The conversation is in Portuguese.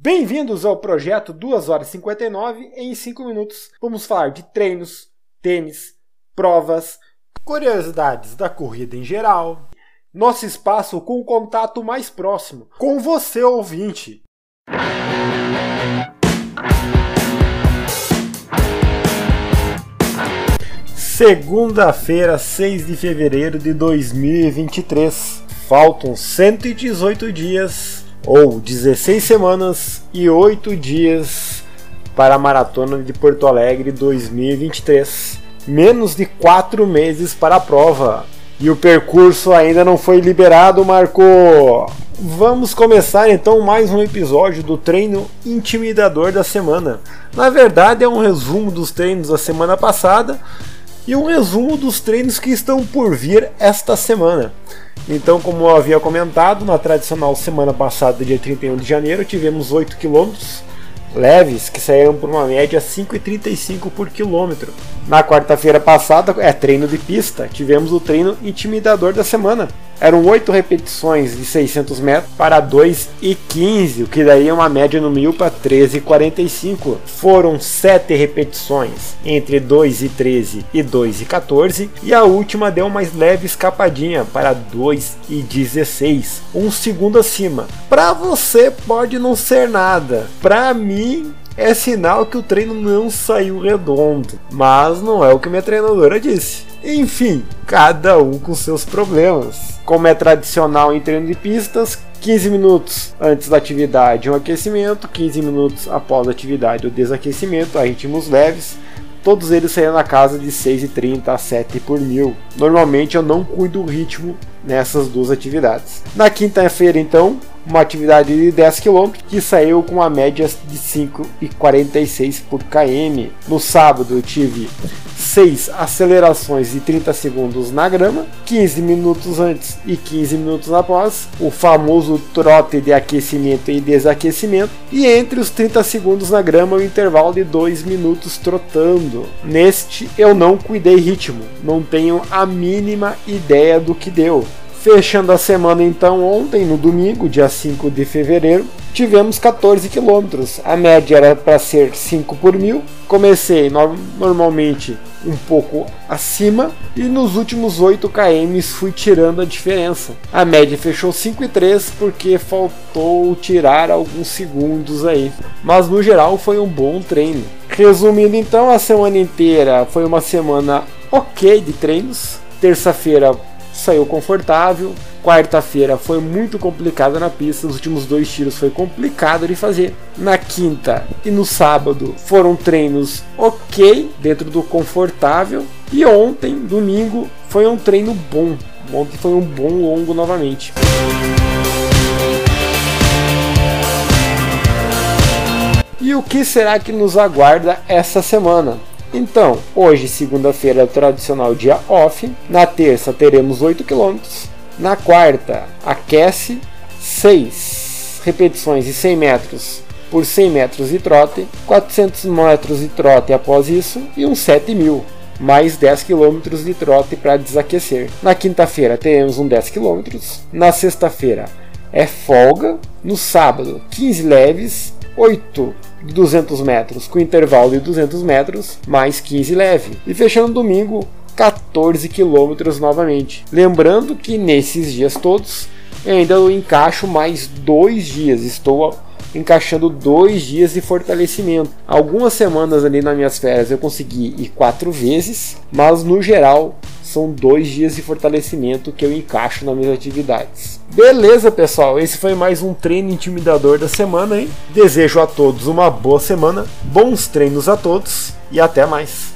Bem-vindos ao projeto 2 horas e 59 em 5 minutos. Vamos falar de treinos, tênis, provas, curiosidades da corrida em geral, nosso espaço com o contato mais próximo, com você ouvinte. Segunda-feira, 6 de fevereiro de 2023. Faltam 118 dias ou 16 semanas e 8 dias para a Maratona de Porto Alegre 2023. Menos de 4 meses para a prova. E o percurso ainda não foi liberado, Marco. Vamos começar então mais um episódio do treino intimidador da semana. Na verdade, é um resumo dos treinos da semana passada e um resumo dos treinos que estão por vir esta semana. Então, como eu havia comentado, na tradicional semana passada, dia 31 de janeiro, tivemos 8 km leves que saíram por uma média 5,35 por quilômetro. Na quarta-feira passada, é treino de pista, tivemos o treino intimidador da semana. Eram 8 repetições de 600 metros para 2,15, o que é uma média no mil para 13,45. Foram 7 repetições entre 2,13 e 2,14 e a última deu mais leve escapadinha para 2,16, um segundo acima. Para você pode não ser nada, para mim é sinal que o treino não saiu redondo, mas não é o que minha treinadora disse. Enfim, cada um com seus problemas. Como é tradicional em treino de pistas, 15 minutos antes da atividade um aquecimento, 15 minutos após a atividade o desaquecimento a ritmos leves, todos eles saíram na casa de 6,30 a 7 por mil. Normalmente eu não cuido do ritmo nessas duas atividades. Na quinta-feira, então, uma atividade de 10 km que saiu com a média de 5,46 por km. No sábado eu tive 6 acelerações de 30 segundos na grama, 15 minutos antes e 15 minutos após, o famoso trote de aquecimento e desaquecimento, e entre os 30 segundos na grama o intervalo de 2 minutos trotando. Neste eu não cuidei ritmo, não tenho a mínima ideia do que deu. Fechando a semana então ontem, no domingo, dia 5 de fevereiro, tivemos 14 quilômetros. A média era para ser 5 por mil. Comecei no normalmente um pouco acima e nos últimos 8 km fui tirando a diferença. A média fechou 5,3 porque faltou tirar alguns segundos aí. Mas no geral foi um bom treino. Resumindo então, a semana inteira foi uma semana ok de treinos. Terça-feira saiu confortável. Quarta-feira foi muito complicada na pista, os últimos dois tiros foi complicado de fazer. Na quinta e no sábado foram treinos ok, dentro do confortável. E ontem, domingo, foi um treino bom. Ontem foi um bom longo novamente. E o que será que nos aguarda essa semana? Então, hoje, segunda-feira, é o tradicional dia off. Na terça, teremos 8 km. Na quarta, aquece 6 repetições de 100 metros por 100 metros de trote, 400 metros de trote após isso e uns 7 mil mais 10 km de trote para desaquecer. Na quinta-feira teremos um 10 km, na sexta-feira é folga, no sábado 15 leves, 8 de 200 metros com intervalo de 200 metros mais 15 leve. E fechando domingo, 14 quilômetros novamente. Lembrando que nesses dias todos eu ainda encaixo mais dois dias. Estou encaixando dois dias de fortalecimento. Algumas semanas ali nas minhas férias eu consegui ir quatro vezes, mas no geral são dois dias de fortalecimento que eu encaixo nas minhas atividades. Beleza, pessoal? Esse foi mais um treino intimidador da semana, hein? Desejo a todos uma boa semana, bons treinos a todos e até mais.